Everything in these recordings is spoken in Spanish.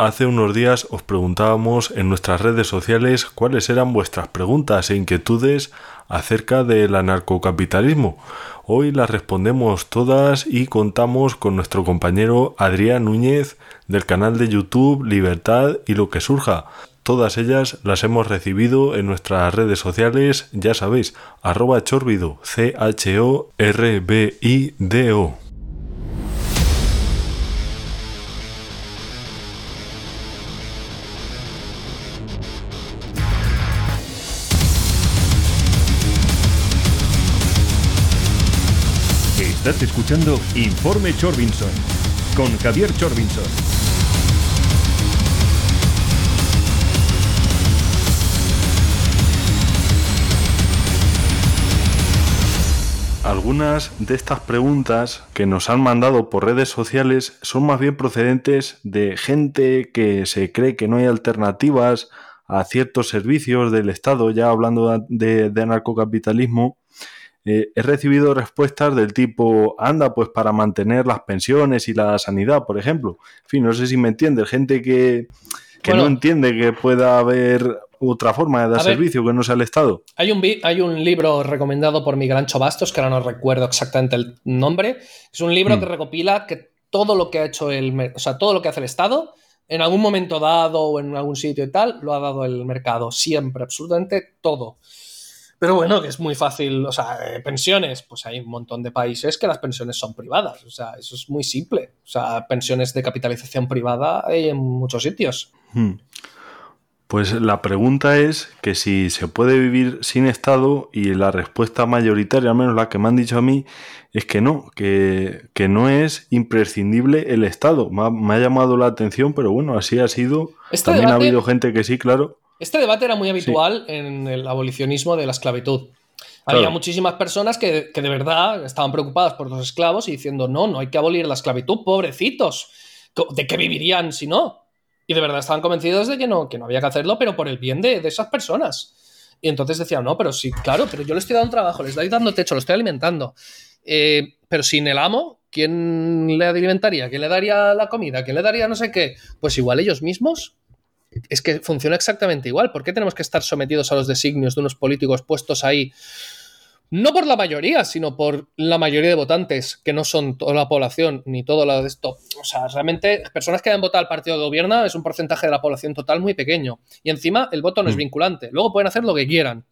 Hace unos días os preguntábamos en nuestras redes sociales cuáles eran vuestras preguntas e inquietudes acerca del anarcocapitalismo. Hoy las respondemos todas y contamos con nuestro compañero Adrián Núñez del canal de YouTube Libertad y lo que surja. Todas ellas las hemos recibido en nuestras redes sociales, ya sabéis, arroba chorbido, C-H-O-R-B-I-D-O. Estás escuchando Informe Chorbinson con Javier Chorbinson. Algunas de estas preguntas que nos han mandado por redes sociales son más bien procedentes de gente que se cree que no hay alternativas a ciertos servicios del Estado, ya hablando de, de anarcocapitalismo, eh, he recibido respuestas del tipo, anda, pues para mantener las pensiones y la sanidad, por ejemplo. En fin, no sé si me entiende, gente que, no entiende que pueda haber otra forma de dar servicio que no sea el Estado. Hay un, hay un libro recomendado por Miguel Ancho Bastos, que ahora no recuerdo exactamente el nombre. Es un libro mm. que recopila que todo lo que ha hecho el, o sea, todo lo que hace el Estado, en algún momento dado o en algún sitio y tal, lo ha dado el mercado. Siempre, absolutamente todo. Pero bueno, que es muy fácil, o sea, eh, pensiones, pues hay un montón de países que las pensiones son privadas, o sea, eso es muy simple. O sea, pensiones de capitalización privada hay en muchos sitios. Hmm. Pues la pregunta es que si se puede vivir sin Estado y la respuesta mayoritaria, al menos la que me han dicho a mí, es que no, que, no es imprescindible el Estado. Me ha, llamado la atención, pero bueno, así ha sido. Este También ha habido gente que sí, claro. Este debate era muy habitual en el abolicionismo de la esclavitud. Había muchísimas personas que, de verdad estaban preocupadas por los esclavos y diciendo, no, no hay que abolir la esclavitud, pobrecitos. ¿De qué vivirían si no? Y de verdad estaban convencidos de que no, que no había que hacerlo, pero por el bien de, esas personas. Y entonces decían, no, pero sí, claro, pero yo le estoy dando trabajo, le estoy dando techo, lo estoy alimentando. Eh, pero sin el amo, ¿quién le alimentaría? ¿Quién le daría la comida? ¿Quién le daría no sé qué? Pues igual ellos mismos es que funciona exactamente igual. ¿Por qué tenemos que estar sometidos a los designios de unos políticos puestos ahí? No por la mayoría, sino por la mayoría de votantes, que no son toda la población ni todo lo de esto. O sea, realmente, personas que han votado al partido de gobierno es un porcentaje de la población total muy pequeño. Y encima, el voto no es mm. vinculante. Luego pueden hacer lo que quieran.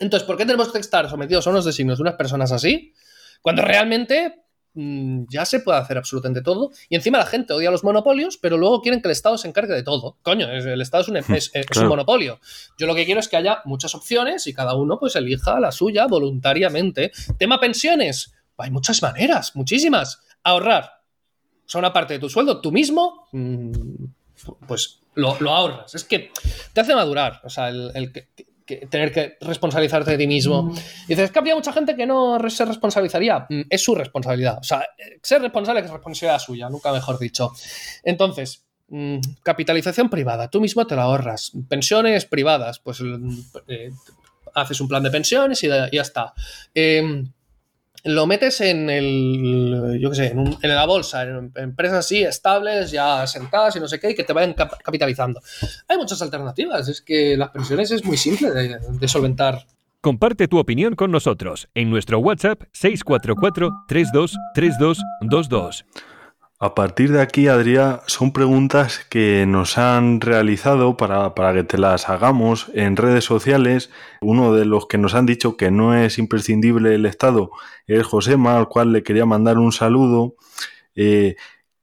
Entonces, ¿por qué tenemos que estar sometidos a unos designios de unas personas así? Cuando realmente ya se puede hacer absolutamente todo. Y encima la gente odia los monopolios, pero luego quieren que el Estado se encargue de todo. Coño, el Estado es un, es, un monopolio. Yo lo que quiero es que haya muchas opciones y cada uno pues elija la suya voluntariamente. Tema pensiones. Hay muchas maneras, muchísimas. Ahorrar. son una parte de tu sueldo, tú mismo, mm, pues lo, ahorras. Es que te hace madurar. O sea, el, el tener que responsabilizarte de ti mismo. Mm. Y dices, es que había mucha gente que no se responsabilizaría. Mm, es su responsabilidad. O sea, ser responsable es responsabilidad suya, nunca mejor dicho. Entonces, mm, capitalización privada, tú mismo te la ahorras. Pensiones privadas, pues eh, haces un plan de pensiones y, ya está. Eh, lo metes en el, yo qué sé, en, la bolsa, en, empresas así estables, ya sentadas y no sé qué, y que te vayan capitalizando. Hay muchas alternativas, es que las pensiones es muy simple de, de solventar. Comparte tu opinión con nosotros en nuestro WhatsApp 644 323222 a partir de aquí, Adrián, son preguntas que nos han realizado para, para, que te las hagamos en redes sociales. Uno de los que nos han dicho que no es imprescindible el Estado es Josema, al cual le quería mandar un saludo. Eh,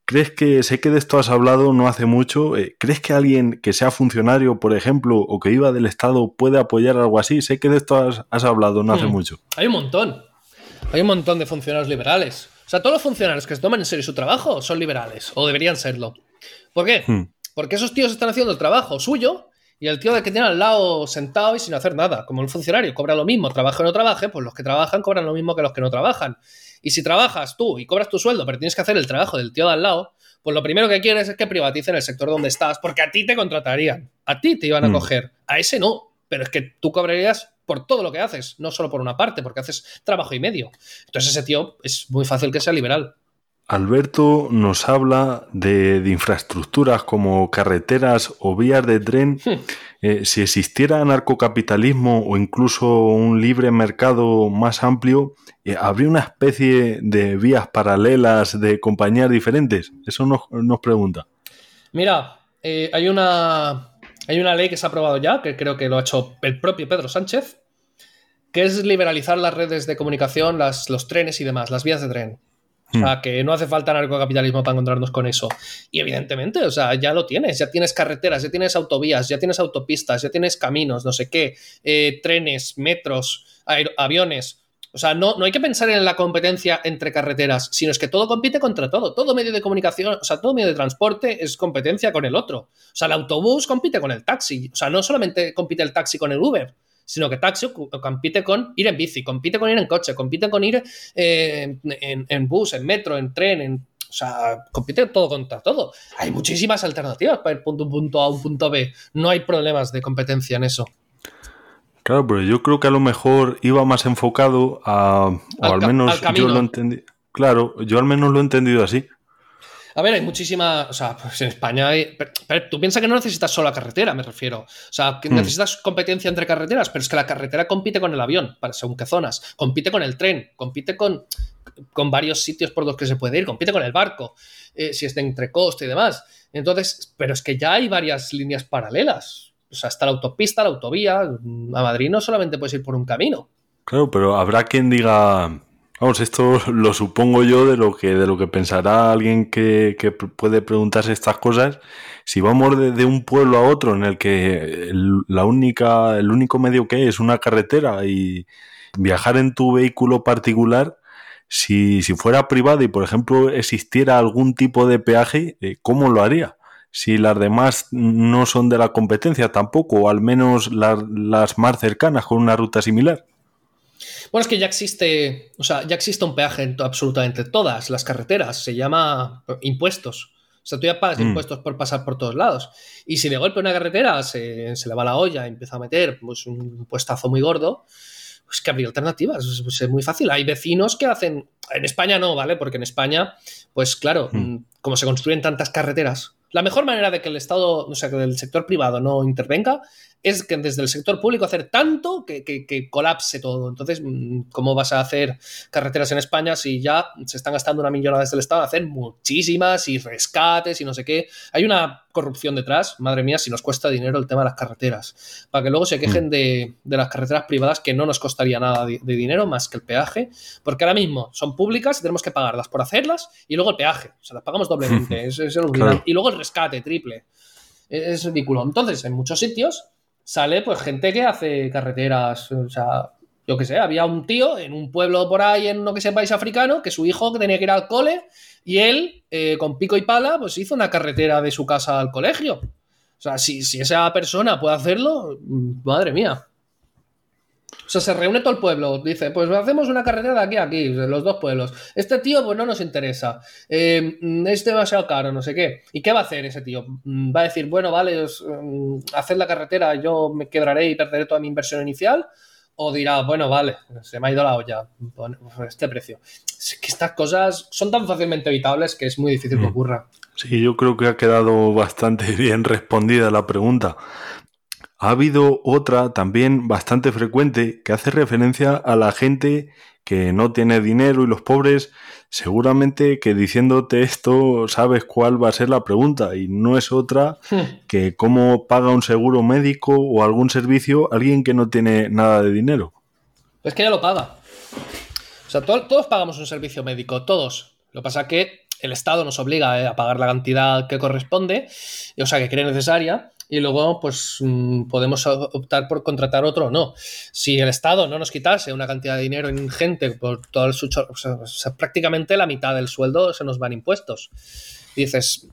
¿Crees que, sé que de esto has hablado no hace mucho, eh, ¿crees que alguien que sea funcionario, por ejemplo, o que viva del Estado puede apoyar algo así? Sé que de esto has, hablado no hace hmm. mucho. Hay un montón. Hay un montón de funcionarios liberales. O sea, todos los funcionarios que se toman en serio su trabajo son liberales, o deberían serlo. ¿Por qué? Hmm. Porque esos tíos están haciendo el trabajo suyo y el tío de que tiene al lado sentado y sin hacer nada. Como el funcionario cobra lo mismo, trabaje o no trabaje, pues los que trabajan cobran lo mismo que los que no trabajan. Y si trabajas tú y cobras tu sueldo, pero tienes que hacer el trabajo del tío de al lado, pues lo primero que quieres es que privaticen el sector donde estás, porque a ti te contratarían, a ti te iban a hmm. coger, a ese no, pero es que tú cobrarías por todo lo que haces, no solo por una parte, porque haces trabajo y medio. Entonces ese tío es muy fácil que sea liberal. Alberto nos habla de, infraestructuras como carreteras o vías de tren. Hmm. Eh, si existiera narcocapitalismo o incluso un libre mercado más amplio, eh, ¿habría una especie de vías paralelas de compañías diferentes? Eso nos, pregunta. Mira, eh, hay, una, hay una ley que se ha aprobado ya, que creo que lo ha hecho el propio Pedro Sánchez, que es liberalizar las redes de comunicación, las, los trenes y demás, las vías de tren. O sea, hmm. que no hace falta narcocapitalismo para encontrarnos con eso. Y evidentemente, o sea, ya lo tienes, ya tienes carreteras, ya tienes autovías, ya tienes autopistas, ya tienes caminos, no sé qué, eh, trenes, metros, aviones. O sea, no, no hay que pensar en la competencia entre carreteras, sino es que todo compite contra todo. Todo medio de comunicación, o sea, todo medio de transporte es competencia con el otro. O sea, el autobús compite con el taxi. O sea, no solamente compite el taxi con el Uber, sino que taxi compite con ir en bici, compite con ir en coche, compite con ir eh, en, bus, en metro, en tren, en, o sea, compite todo contra todo. Hay muchísimas alternativas para ir punto A a un punto B. No hay problemas de competencia en eso. Claro, pero yo creo que a lo mejor iba más enfocado a. O al, menos yo lo entendí. Claro, yo al menos lo he entendido así. A ver, hay muchísimas. O sea, pues en España hay. Pero, tú piensas que no necesitas solo la carretera, me refiero. O sea, que hmm. necesitas competencia entre carreteras, pero es que la carretera compite con el avión, para según qué zonas. Compite con el tren, compite con, con varios sitios por los que se puede ir, compite con el barco, eh, si es de entrecoste y demás. Entonces, pero es que ya hay varias líneas paralelas. O sea, está la autopista, la autovía. A Madrid no solamente puedes ir por un camino. Claro, pero habrá quien diga Vamos, esto lo supongo yo de lo que, de lo que pensará alguien que, puede preguntarse estas cosas. Si vamos de, un pueblo a otro en el que el, la única, el único medio que hay es una carretera y viajar en tu vehículo particular, si, fuera privado y, por ejemplo, existiera algún tipo de peaje, eh, ¿cómo lo haría? Si las demás no son de la competencia tampoco, o al menos las más cercanas con una ruta similar. Bueno, es que ya existe, o sea, ya existe un peaje en absolutamente todas las carreteras, se llama impuestos. O sea, tú ya pagas mm. impuestos por pasar por todos lados. Y si de golpe una carretera se, le va la olla y empieza a meter pues, un puestazo muy gordo, pues que habría alternativas. es muy fácil. Hay vecinos que hacen. En España no, ¿vale? Porque en España, pues claro, mm. como se construyen tantas carreteras, la mejor manera de que el Estado, o sea, que el sector privado no intervenga es que desde el sector público hacer tanto que, colapse todo. Entonces, mm, ¿cómo vas a hacer carreteras en España si ya se están gastando una millonada desde el Estado? Hacer muchísimas y rescates y no sé qué. Hay una corrupción detrás, madre mía, si nos cuesta dinero el tema de las carreteras. Para que luego se quejen mm. de, las carreteras privadas que no nos costaría nada de, dinero más que el peaje, porque ahora mismo son públicas y tenemos que pagarlas por hacerlas y luego el peaje. O sea, las pagamos doblemente. es, Y luego el rescate triple. Es ridículo. Entonces, en muchos sitios sale pues gente que hace carreteras, o sea, yo qué sé, había un tío en un pueblo por ahí, en no que sea país africano, que su hijo tenía que ir al cole y él, eh, con pico y pala, pues hizo una carretera de su casa al colegio. O sea, si, si esa persona puede hacerlo, madre mía. O sea, se reúne todo el pueblo, dice, pues hacemos una carretera de aquí a aquí, los dos pueblos. Este tío, pues no nos interesa, eh, es demasiado caro, no sé qué. ¿Y qué va a hacer ese tío? Mm, ¿Va a decir, bueno, vale, mm, hacer la carretera, yo me quebraré y perderé toda mi inversión inicial? ¿O dirá, bueno, vale, se me ha ido la olla, por este precio? Es que estas cosas son tan fácilmente evitables que es muy difícil que mm. ocurra. Sí, yo creo que ha quedado bastante bien respondida la pregunta. Ha habido otra también bastante frecuente que hace referencia a la gente que no tiene dinero y los pobres, seguramente que diciéndote esto sabes cuál va a ser la pregunta y no es otra hmm. que cómo paga un seguro médico o algún servicio alguien que no tiene nada de dinero. Es que ya lo paga. O sea, todos pagamos un servicio médico, todos. Lo que pasa es que el Estado nos obliga eh, a pagar la cantidad que corresponde, o sea, que cree necesaria, y luego pues mm, podemos optar por contratar otro o no. Si el Estado no nos quitase una cantidad de dinero ingente por todo el sucho, o sea, prácticamente la mitad del sueldo se nos van impuestos. dices,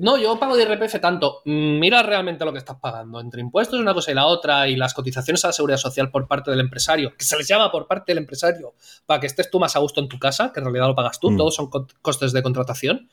no, yo pago de IRPF tanto. Mm, mira realmente lo que estás pagando. Entre impuestos una cosa y la otra y las cotizaciones a la seguridad social por parte del empresario, que se les llama por parte del empresario para que estés tú más a gusto en tu casa, que en realidad lo pagas tú, mm. todos son costes de contratación.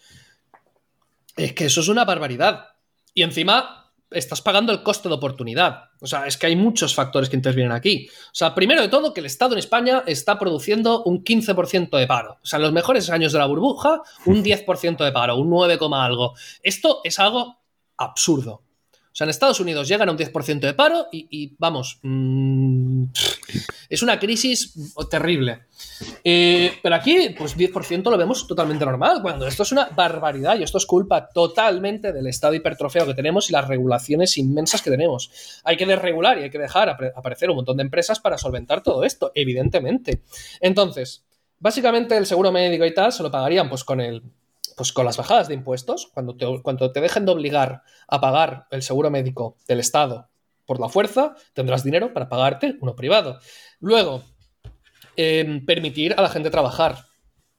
Es que eso es una barbaridad. Y encima estás pagando el coste de oportunidad. O sea, es que hay muchos factores que intervienen aquí. O sea, primero de todo, que el Estado en España está produciendo un 15% de paro. O sea, en los mejores años de la burbuja, un 10% de paro, un 9, algo. Esto es algo absurdo. O sea, en Estados Unidos llegan a un 10% de paro y, vamos, mm, es una crisis terrible. Eh, pero aquí, pues 10% lo vemos totalmente normal, cuando esto es una barbaridad y esto es culpa totalmente del estado hipertrofeo que tenemos y las regulaciones inmensas que tenemos. Hay que desregular y hay que dejar aparecer un montón de empresas para solventar todo esto, evidentemente. Entonces, básicamente el seguro médico y tal se lo pagarían pues con el pues con las bajadas de impuestos, cuando te, cuando te dejen de obligar a pagar el seguro médico del Estado por la fuerza, tendrás dinero para pagarte uno privado. Luego, em, permitir a la gente trabajar,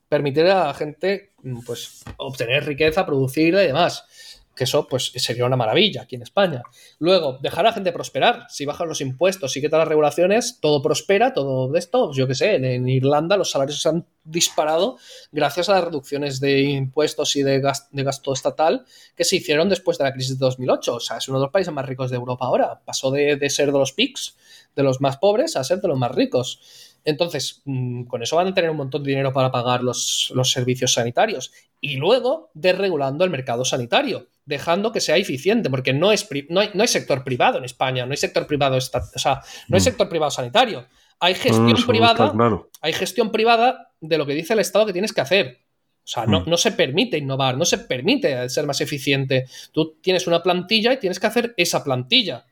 permitir a la gente pues, obtener riqueza, producir y demás que eso pues sería una maravilla aquí en España. Luego, dejar a la gente prosperar. Si bajan los impuestos y quitan las regulaciones, todo prospera, todo de esto. Yo qué sé, en, Irlanda los salarios se han disparado gracias a las reducciones de impuestos y de, gasto estatal que se hicieron después de la crisis de 2008. O sea, es uno de los países más ricos de Europa ahora. Pasó de, de ser de los PICs, de los más pobres, a ser de los más ricos. Entonces, mm, con eso van a tener un montón de dinero para pagar los, servicios sanitarios. Y luego, desregulando el mercado sanitario, dejando que sea eficiente, porque no, es, no, hay, no hay sector privado en España, no hay sector privado, o sea, no hay mm. sector privado sanitario. Hay gestión privada. Hay gestión privada de lo que dice el Estado que tienes que hacer. O sea, no, mm. no, se permite innovar, no se permite ser más eficiente. Tú tienes una plantilla y tienes que hacer esa plantilla.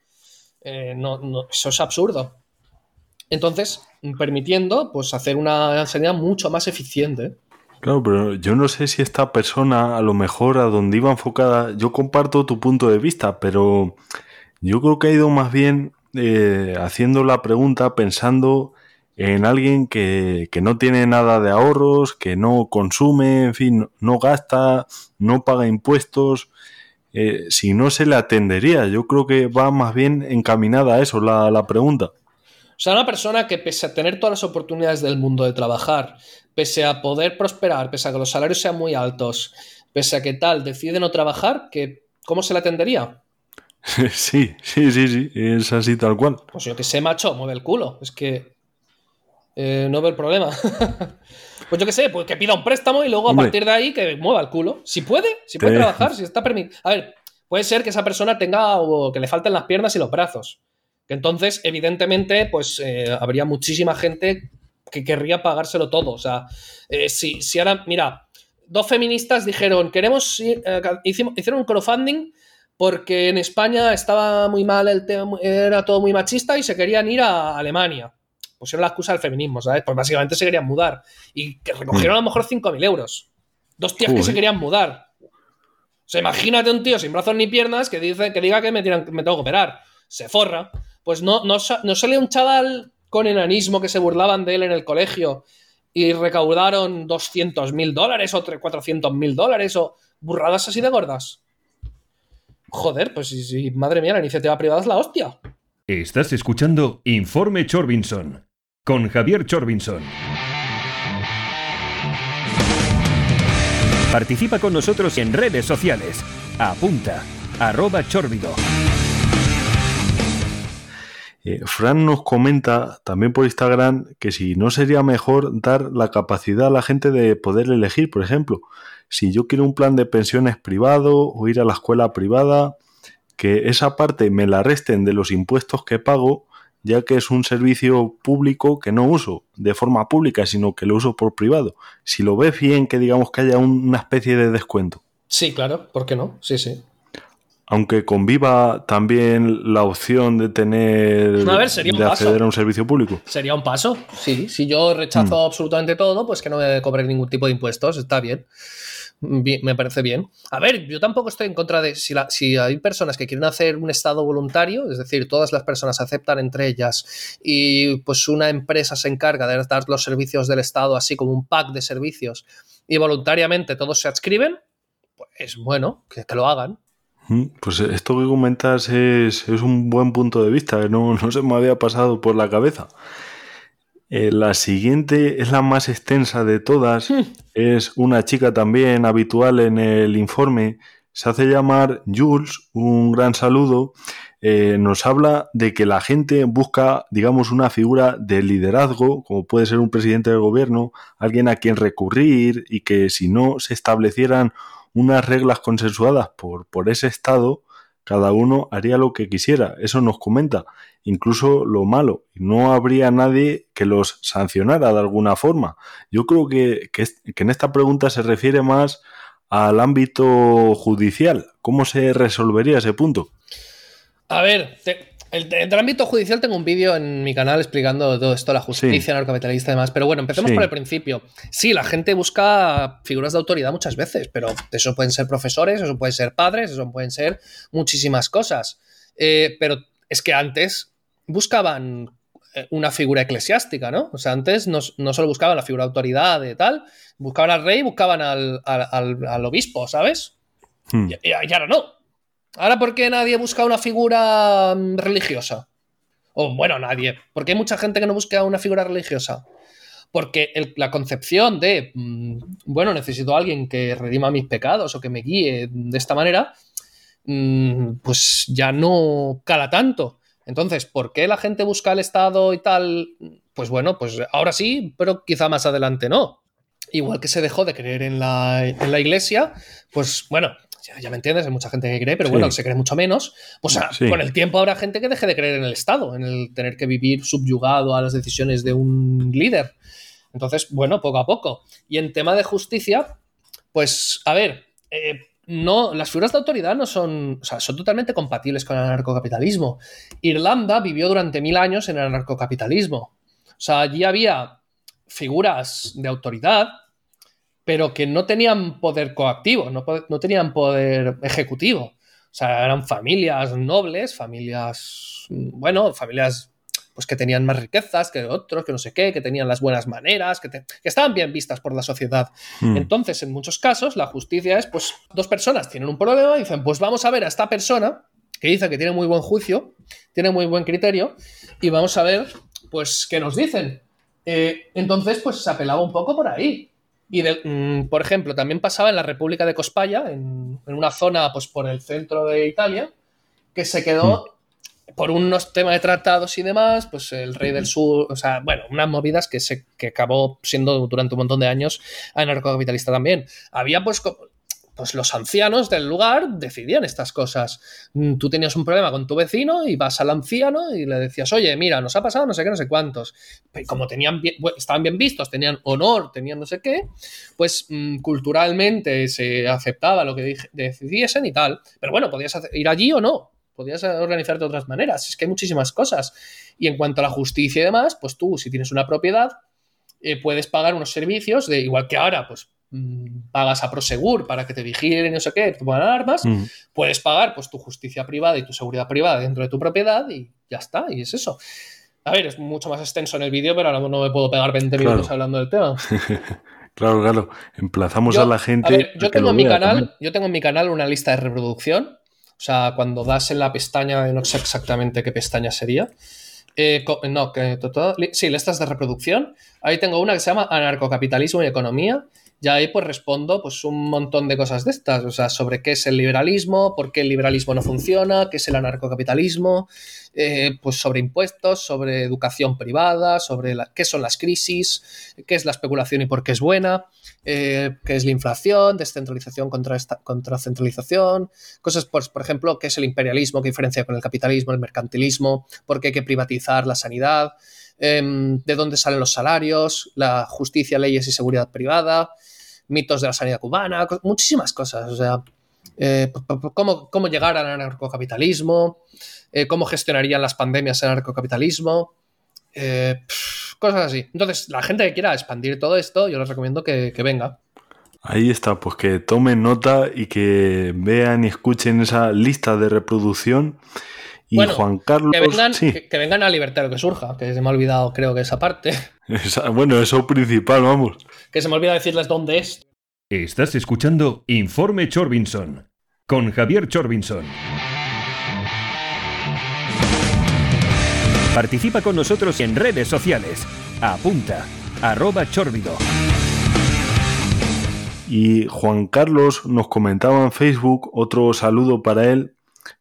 Eh, no, eso es absurdo. Entonces, permitiendo pues, hacer una sanidad mucho más eficiente. Claro, pero yo no sé si esta persona, a lo mejor a donde iba enfocada, yo comparto tu punto de vista, pero yo creo que ha ido más bien eh, haciendo la pregunta pensando en alguien que, no tiene nada de ahorros, que no consume, en fin, no, gasta, no paga impuestos. Eh, si no se le atendería, yo creo que va más bien encaminada a eso la, la pregunta. O sea, una persona que pese a tener todas las oportunidades del mundo de trabajar, pese a poder prosperar, pese a que los salarios sean muy altos, pese a que tal, decide no trabajar, que, ¿cómo se le atendería? Sí, sí, sí, sí, es así tal cual. Pues yo que sé, macho, mueve el culo. Es que eh, no veo el problema. pues yo que sé, pues que pida un préstamo y luego a partir de ahí que mueva el culo. Si puede, si puede trabajar, si está permitido. A ver, puede ser que esa persona tenga o que le falten las piernas y los brazos entonces, evidentemente, pues eh, habría muchísima gente que querría pagárselo todo. O sea, eh, si, si, ahora, mira, dos feministas dijeron, queremos, eh, hicieron un crowdfunding porque en España estaba muy mal el tema, era todo muy machista y se querían ir a Alemania. Pusieron la excusa del feminismo, ¿sabes? Pues básicamente se querían mudar. Y que recogieron a lo mejor 5.000 euros. Dos tías que se querían mudar. O sea, imagínate un tío sin brazos ni piernas que, dice, que diga que me, tiran, me tengo que operar. Se forra pues no, no, no sale un chaval con enanismo que se burlaban de él en el colegio y recaudaron 200 mil dólares o 400 mil dólares o burradas así de gordas. Joder, pues madre mía, la iniciativa privada es la hostia. Estás escuchando Informe Chorbinson con Javier Chorbinson. Participa con nosotros en redes sociales. Apunta, arroba chorbido. Eh, Fran nos comenta también por Instagram que si no sería mejor dar la capacidad a la gente de poder elegir, por ejemplo, si yo quiero un plan de pensiones privado o ir a la escuela privada, que esa parte me la resten de los impuestos que pago, ya que es un servicio público que no uso de forma pública, sino que lo uso por privado. Si lo ves bien, que digamos que haya una especie de descuento. Sí, claro, ¿por qué no? Sí, sí aunque conviva también la opción de tener de acceder a un servicio público. Sería un paso, sí. Si yo rechazo mm. absolutamente todo, pues que no me cobre ningún tipo de impuestos, está bien. me parece bien. A ver, yo tampoco estoy en contra de si, si hay personas que quieren hacer un estado voluntario, es decir, todas las personas aceptan entre ellas y pues una empresa se encarga de dar los servicios del Estado así como un pack de servicios y voluntariamente todos se adscriben, pues bueno, que lo hagan. Pues esto que comentas es, un buen punto de vista, no, no se me había pasado por la cabeza. Eh, la siguiente es la más extensa de todas. Hmm. Es una chica también habitual en el informe. se hace llamar Jules, un gran saludo, eh, nos habla de que la gente busca, digamos, una figura de liderazgo, como puede ser un presidente del gobierno, alguien a quien recurrir y que si no se establecieran unas reglas consensuadas por, por ese Estado, cada uno haría lo que quisiera. Eso nos comenta. Incluso lo malo. No habría nadie que los sancionara de alguna forma. Yo creo que, que, que en esta pregunta se refiere más al ámbito judicial. ¿Cómo se resolvería ese punto? A ver, el, el, ámbito judicial tengo un vídeo en mi canal explicando todo esto, la justicia sí. narcocapitalista y demás. Pero bueno, empecemos sí. por el principio. Sí, la gente busca figuras de autoridad muchas veces, pero eso pueden ser profesores, eso pueden ser padres, eso pueden ser muchísimas cosas. Eh, pero es que antes buscaban eh, una figura eclesiástica, ¿no? O sea, antes no, no solo buscaban la figura de autoridad de tal, buscaban al rey, buscaban al, al, al, al obispo, ¿sabes? Hmm. Y, y, ahora no. Ahora, ¿por qué nadie busca una figura mm, religiosa? O bueno, nadie. ¿Por qué hay mucha gente que no busca una figura religiosa? Porque la concepción de, mmm, bueno, necesito a alguien que redima mis pecados o que me guíe de esta manera, mmm, pues ya no cala tanto. Entonces, ¿por qué la gente busca el Estado y tal? Pues bueno, pues ahora sí, pero quizá más adelante no. Igual que se dejó de creer en la iglesia, pues bueno, ya, ya, me entiendes, hay mucha gente que cree, pero sí. bueno, se cree mucho menos. Pues sí. con el tiempo habrá gente que deje de creer en el Estado, en el tener que vivir subyugado a las decisiones de un líder. Entonces, bueno, poco a poco. Y en tema de justicia, pues, a ver, eh, no, las figuras de autoridad no son, o sea, son totalmente compatibles con el anarcocapitalismo. Irlanda vivió durante mil años en el anarcocapitalismo. O sea, allí había figuras de autoridad, pero que no tenían poder coactivo, no, no tenían poder ejecutivo. O sea, eran familias nobles, familias, bueno, familias pues que tenían más riquezas que otros, que no sé qué, que tenían las buenas maneras, que, te, que estaban bien vistas por la sociedad. Mm. Entonces, en muchos casos, la justicia es, pues, dos personas tienen un problema y dicen, pues vamos a ver a esta persona que dice que tiene muy buen juicio, tiene muy buen criterio, y vamos a ver, pues, qué nos dicen. Eh, entonces, pues se apelaba un poco por ahí. Y, de, mmm, por ejemplo, también pasaba en la República de Cospaya, en, en, una zona, pues, por el centro de Italia, que se quedó... Mm por unos temas de tratados y demás, pues el rey del sur, o sea, bueno, unas movidas que, se, que acabó siendo durante un montón de años anarcocapitalista también. Había pues, pues los ancianos del lugar decidían estas cosas. Mm, tú tenías un problema con tu vecino y vas al anciano y le decías, oye, mira, nos ha pasado no sé qué, no sé cuántos. Y como tenían bien, estaban bien vistos, tenían honor, tenían no sé qué, pues mmm, culturalmente se aceptaba lo que decidiesen y tal. Pero bueno, podías ir allí o no podrías organizarte de otras maneras. Es que hay muchísimas cosas. Y en cuanto a la justicia y demás, pues tú, si tienes una propiedad, eh, puedes pagar unos servicios, de igual que ahora, pues pagas a Prosegur para que te vigilen y no sé qué, te pongan armas, mm. puedes pagar pues tu justicia privada y tu seguridad privada dentro de tu propiedad y ya está, y es eso. A ver, es mucho más extenso en el vídeo, pero ahora no me puedo pegar 20 claro. minutos hablando del tema. claro, claro. Emplazamos yo, a la gente. A ver, yo, tengo en mi canal, yo tengo en mi canal una lista de reproducción o sea, cuando das en la pestaña, no sé exactamente qué pestaña sería. Eh, no, que todo, sí, listas de reproducción. Ahí tengo una que se llama Anarcocapitalismo y Economía. Y ahí pues respondo pues un montón de cosas de estas, o sea, sobre qué es el liberalismo, por qué el liberalismo no funciona, qué es el anarcocapitalismo, eh, pues sobre impuestos, sobre educación privada, sobre la, qué son las crisis, qué es la especulación y por qué es buena, eh, qué es la inflación, descentralización contra, esta, contra centralización, cosas, pues, por ejemplo, qué es el imperialismo, qué diferencia con el capitalismo, el mercantilismo, por qué hay que privatizar la sanidad, eh, de dónde salen los salarios, la justicia, leyes y seguridad privada, mitos de la sanidad cubana, muchísimas cosas, o sea, eh, cómo, cómo, llegar al anarcocapitalismo, eh, cómo gestionarían las pandemias el anarcocapitalismo, eh, cosas así. Entonces, la gente que quiera expandir todo esto, yo les recomiendo que venga. Ahí está, pues que tomen nota y que vean y escuchen esa lista de reproducción. Y bueno, Juan Carlos. Que vengan, sí. que, que vengan a Libertad que surja, que se me ha olvidado, creo que esa parte. Esa, bueno, eso principal, vamos. Que se me olvida decirles dónde es. Estás escuchando Informe Chorbinson con Javier Chorbinson. Participa con nosotros en redes sociales. Apunta, arroba chorbido. Y Juan Carlos nos comentaba en Facebook, otro saludo para él,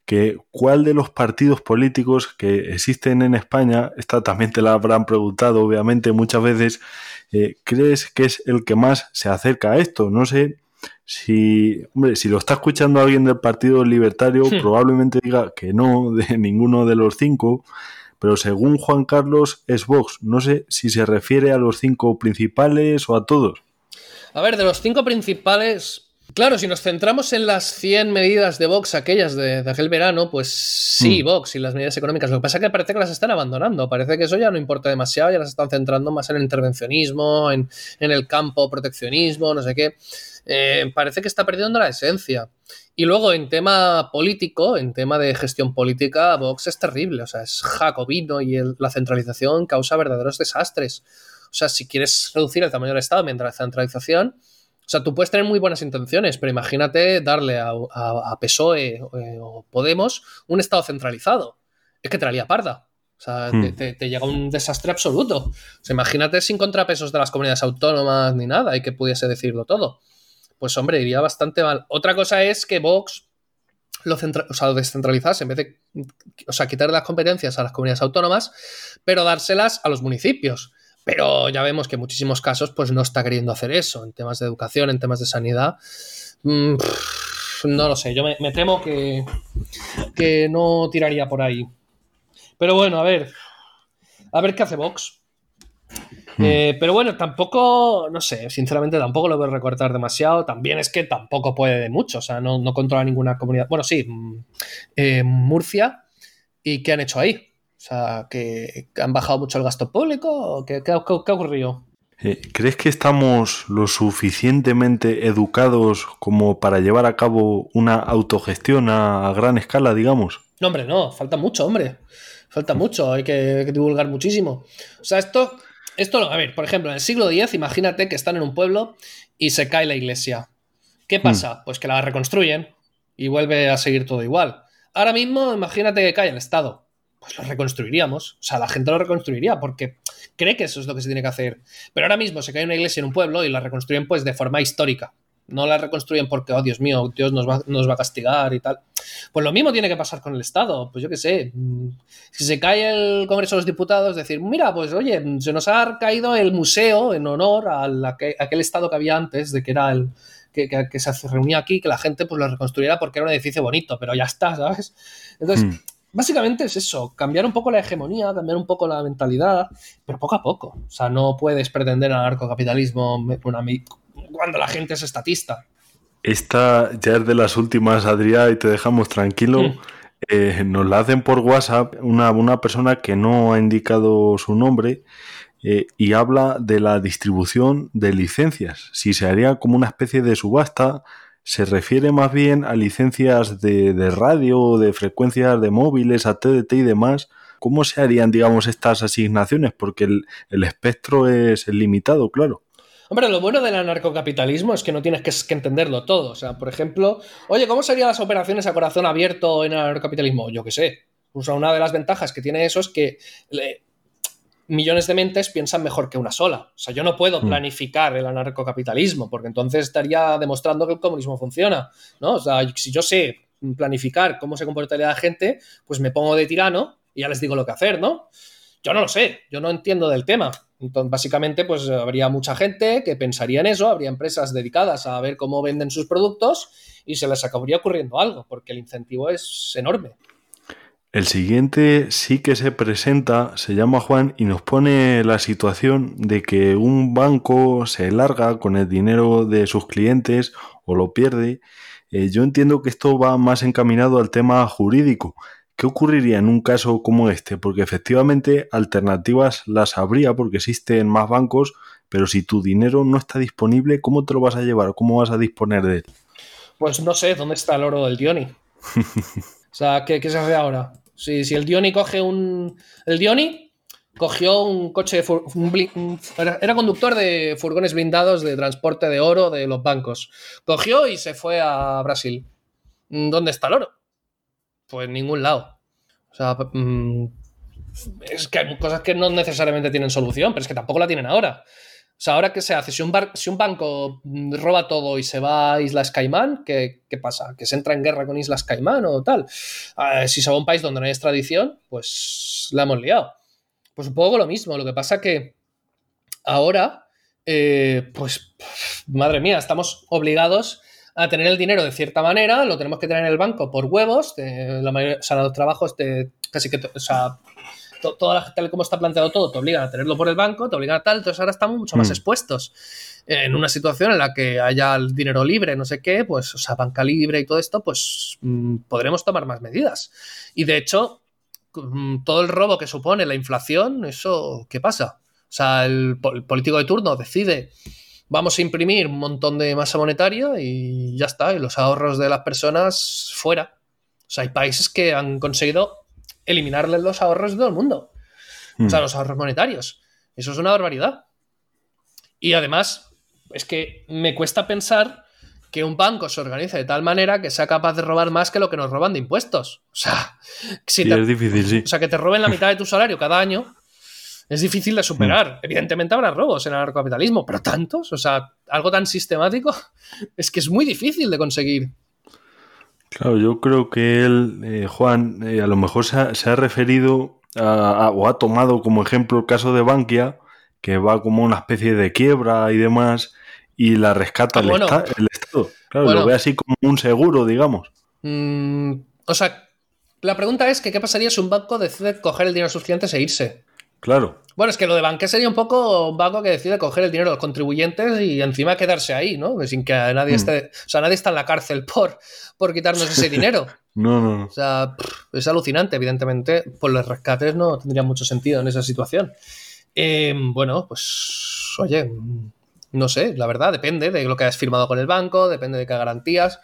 que cuál de los partidos políticos que existen en España, esta también te la habrán preguntado obviamente muchas veces, eh, crees que es el que más se acerca a esto. No sé si, hombre, si lo está escuchando alguien del Partido Libertario, probablemente diga que no, de ninguno de los cinco, pero según Juan Carlos es Vox. No sé si se refiere a los cinco principales o a todos. A ver, de los cinco principales, Claro, si nos centramos en las 100 medidas de Vox, aquellas de, aquel verano, pues sí, hmm. Vox y las medidas económicas. Lo que pasa es que parece que las están abandonando. Parece que eso ya no importa demasiado, ya las están centrando más en el intervencionismo, en, el campo proteccionismo, no sé qué. Eh, parece que está perdiendo la esencia. Y luego en tema político, en tema de gestión política, Vox es terrible. O sea, es jacobino y la centralización causa verdaderos desastres. O sea, si quieres reducir el tamaño del Estado mientras la centralización sea, tú puedes tener muy buenas intenciones, pero imagínate darle a, PSOE eh, o Podemos un Estado centralizado. Es que traería parda. O sea, hmm. te, llega un desastre absoluto. O sea, imagínate sin contrapesos de las comunidades autónomas ni nada y que pudiese decirlo todo. Pues hombre, iría bastante mal. Otra cosa es que Vox lo, o sea, descentralizase en vez de o sea, quitar las competencias a las comunidades autónomas, pero dárselas a los municipios. Pero ya vemos que en muchísimos casos pues no está queriendo hacer eso, en temas de educación, en temas de sanidad. Mm, no lo sé, yo me, temo que, que no tiraría por ahí. Pero bueno, a ver. A ver qué hace Vox. Hmm. Eh, pero bueno, tampoco, no sé, sinceramente tampoco lo voy a recortar demasiado. También es que tampoco puede de mucho, o sea, no, controla ninguna comunidad. Bueno, sí, mm, eh, Murcia. ¿Y qué han hecho ahí? O sea, que han bajado mucho el gasto público. ¿Qué, qué, ha ocurrido? Eh, ¿Crees que estamos lo suficientemente educados como para llevar a cabo una autogestión a, gran escala, digamos? No, hombre, no, falta mucho, hombre. Falta mucho, hay que, divulgar muchísimo. O sea, esto, esto, a ver, por ejemplo, en el siglo X, imagínate que están en un pueblo y se cae la iglesia. ¿Qué hmm. pasa? Pues que la reconstruyen y vuelve a seguir todo igual. Ahora mismo, imagínate que cae el Estado pues lo reconstruiríamos. O sea, la gente lo reconstruiría porque cree que eso es lo que se tiene que hacer. Pero ahora mismo se cae una iglesia en un pueblo y la reconstruyen pues de forma histórica. No la reconstruyen porque, oh Dios mío, Dios nos va, nos va a castigar y tal. Pues lo mismo tiene que pasar con el Estado. Pues yo qué sé. Mm, si se cae el Congreso de los Diputados, decir, mira, pues oye, se nos ha caído el museo en honor a, aquel Estado que había antes, de que era el, que, se reunía aquí, que la gente pues lo reconstruyera porque era un edificio bonito, pero ya está, ¿sabes? Entonces, hmm básicamente es eso, cambiar un poco la hegemonía, cambiar un poco la mentalidad, pero poco a poco. O sea, no puedes pretender al narcocapitalismo cuando la gente es estatista. Esta ya es de las últimas, Adrián, y te dejamos tranquilo. Mm. Eh, nos la hacen por WhatsApp una, una, persona que no ha indicado su nombre eh, y habla de la distribución de licencias. Si se haría como una especie de subasta se refiere más bien a licencias de, de radio, de frecuencias de móviles, a TDT y demás. ¿Cómo se harían, digamos, estas asignaciones? Porque el, espectro es limitado, claro. Hombre, lo bueno del anarcocapitalismo es que no tienes que, que, entenderlo todo. O sea, por ejemplo, oye, ¿cómo serían las operaciones a corazón abierto en el anarcocapitalismo? Yo qué sé. O sea, una de las ventajas que tiene eso es que millones de mentes piensan mejor que una sola. O sea, yo no puedo mm. planificar el anarcocapitalismo, porque entonces estaría demostrando que el comunismo funciona, ¿no? O sea, si yo sé planificar cómo se comportaría la gente, pues me pongo de tirano y ya les digo lo que hacer, ¿no? Yo no lo sé, yo no entiendo del tema. Entonces, básicamente, pues habría mucha gente que pensaría en eso, habría empresas dedicadas a ver cómo venden sus productos y se les acabaría ocurriendo algo, porque el incentivo es enorme. El siguiente sí que se presenta, se llama Juan y nos pone la situación de que un banco se larga con el dinero de sus clientes o lo pierde. Eh, yo entiendo que esto va más encaminado al tema jurídico. ¿Qué ocurriría en un caso como este? Porque efectivamente alternativas las habría porque existen más bancos, pero si tu dinero no está disponible, ¿cómo te lo vas a llevar? ¿Cómo vas a disponer de él? Pues no sé, ¿dónde está el oro del Dioni? O sea, ¿qué, se hace ahora? Si, si el Dioni coge un. El Dioni cogió un coche. era, conductor de furgones blindados de transporte de oro de los bancos. Cogió y se fue a Brasil. ¿Dónde está el oro? Pues en ningún lado. O sea, mm, es que hay cosas que no necesariamente tienen solución, pero es que tampoco la tienen ahora. O sea, ahora qué se hace, si un, banco roba todo y se va a Islas Caimán, ¿qué, pasa? ¿Que se entra en guerra con Islas Caimán o tal? Si se va a un país donde no hay extradición, pues la hemos liado. Pues un poco lo mismo, lo que pasa que ahora, eh, pues, madre mía, estamos obligados a tener el dinero de cierta manera, lo tenemos que tener en el banco por huevos, la mayoría, o los trabajos de casi que, o sea, toda la, tal como está planteado todo, te obligan a tenerlo por el banco, te obligan a tal, entonces ahora estamos mucho más mm. expuestos. En una situación en la que haya el dinero libre, no sé qué, pues, o sea, banca libre y todo esto, pues mm, podremos tomar más medidas. Y de hecho, mm, todo el robo que supone la inflación, eso, ¿qué pasa? O sea, el, político de turno decide, vamos a imprimir un montón de masa monetaria y ya está, y los ahorros de las personas fuera. O sea, hay países que han conseguido eliminarles los ahorros de todo el mundo. O sea, hmm. los ahorros monetarios. Eso es una barbaridad. Y además, es que me cuesta pensar que un banco se organice de tal manera que sea capaz de robar más que lo que nos roban de impuestos. O sea, si es difícil, sí. O sea, que te roben la mitad de tu salario cada año es difícil de superar. Hmm. Evidentemente habrá robos en el anarcocapitalismo, pero tantos, o sea, algo tan sistemático, es que es muy difícil de conseguir. Claro, yo creo que él, eh, Juan, eh, a lo mejor se ha, referido o ha tomado como ejemplo el caso de Bankia, que va como una especie de quiebra y demás, y la rescata ah, el, Estado. Claro, lo ve así como un seguro, digamos. Mm, o sea, la pregunta es que qué pasaría si un banco decide coger el dinero de sus clientes e irse. Claro. Bueno, es que lo de Banque sería un poco un banco que decide coger el dinero de los contribuyentes y encima quedarse ahí, ¿no? Sin que nadie mm. esté. O sea, nadie está en la cárcel por, por quitarnos ese dinero. no, no, O sea, es alucinante, evidentemente. Pues los rescates no tendrían mucho sentido en esa situación. Em, bueno, pues. Oye, no sé, la verdad, depende de lo que hayas firmado con el banco, depende de qué garantías.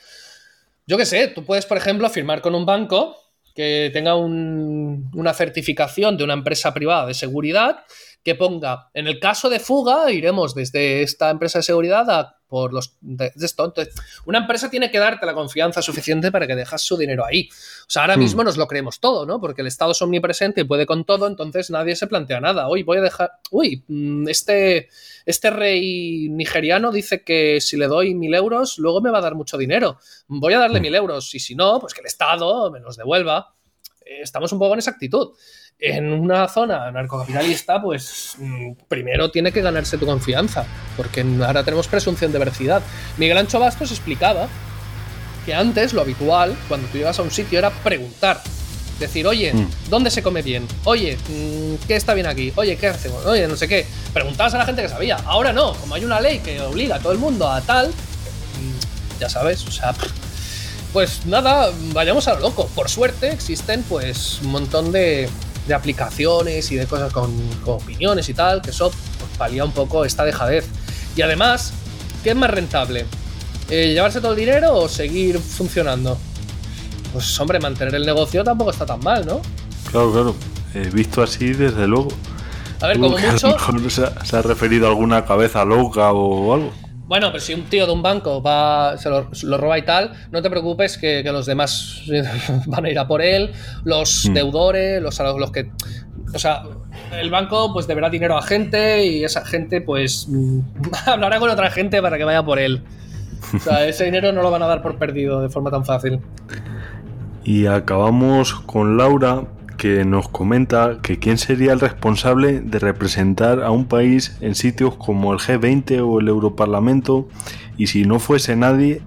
Yo qué sé, tú puedes, por ejemplo, firmar con un banco que tenga una certificación de una empresa privada de seguridad que ponga, en el caso de fuga, iremos desde esta empresa de seguridad a por los de, esto. Entonces, una empresa tiene que darte la confianza suficiente para que dejas su dinero ahí. O sea, ahora hmm. mismo nos lo creemos todo, ¿no? Porque el Estado es omnipresente y puede con todo, entonces nadie se plantea nada. Hoy voy a dejar. Uy, mm, este, este rey nigeriano dice que si le doy mil euros, luego me va a dar mucho dinero. Voy a darle hmm. mil euros y si no, pues que el Estado me los devuelva. Estamos un poco en esa actitud en una zona narcocapitalista, pues mm, primero tiene que ganarse tu confianza, porque ahora tenemos presunción de veracidad. Miguel Ancho Bastos explicaba que antes lo habitual, cuando tú llegas a un sitio, era preguntar. Decir, oye, mm. ¿dónde se come bien? Oye, mm, ¿qué está bien aquí? Oye, ¿qué hacemos? Oye, no sé qué. Preguntabas a la gente que sabía. Ahora no, como hay una ley que obliga a todo el mundo a tal, ya sabes, o sea, pues nada, vayamos a lo loco. Por suerte existen pues un montón de, de aplicaciones y de cosas con, opiniones y tal, que eso pues, palía un poco esta dejadez. Y además, ¿qué es más rentable? Eh, ¿Llevarse todo el dinero o seguir funcionando? Pues hombre, mantener el negocio tampoco está tan mal, ¿no? Claro, claro. He visto así desde luego. A ver, como mucho. Se se ha referido a alguna cabeza loca o algo. Bueno, pero si un tío de un banco va, se lo, roba y tal, no te preocupes que, los demás van a ir a por él, los hmm. deudores, los, los que... O sea, el banco pues deberá dinero a gente y esa gente pues hablará con otra gente para que vaya por él. O sea, ese dinero no lo van a dar por perdido de forma tan fácil. Y acabamos con Laura, que nos comenta que quién sería el responsable de representar a un país en sitios como el G20 o el Europarlamento y si no fuese nadie,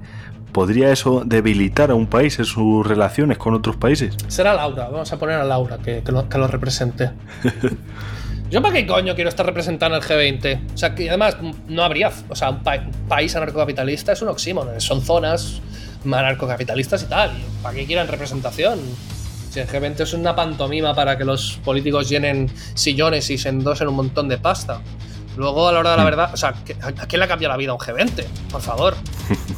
¿podría eso debilitar a un país en sus relaciones con otros países? Será Laura, vamos a poner a Laura que, lo, represente. ¿Yo para qué coño quiero estar representando el G20? O sea, que además no habría, o sea, un país anarcocapitalista es un oxímono, son zonas anarcocapitalistas y tal. ¿Para qué quieran representación? Si el G20 es una pantomima para que los políticos llenen sillones y se endosen un montón de pasta. Luego, a la hora de la mm. verdad, o sea, ¿a quién le ha cambiado la vida un G20? Por favor.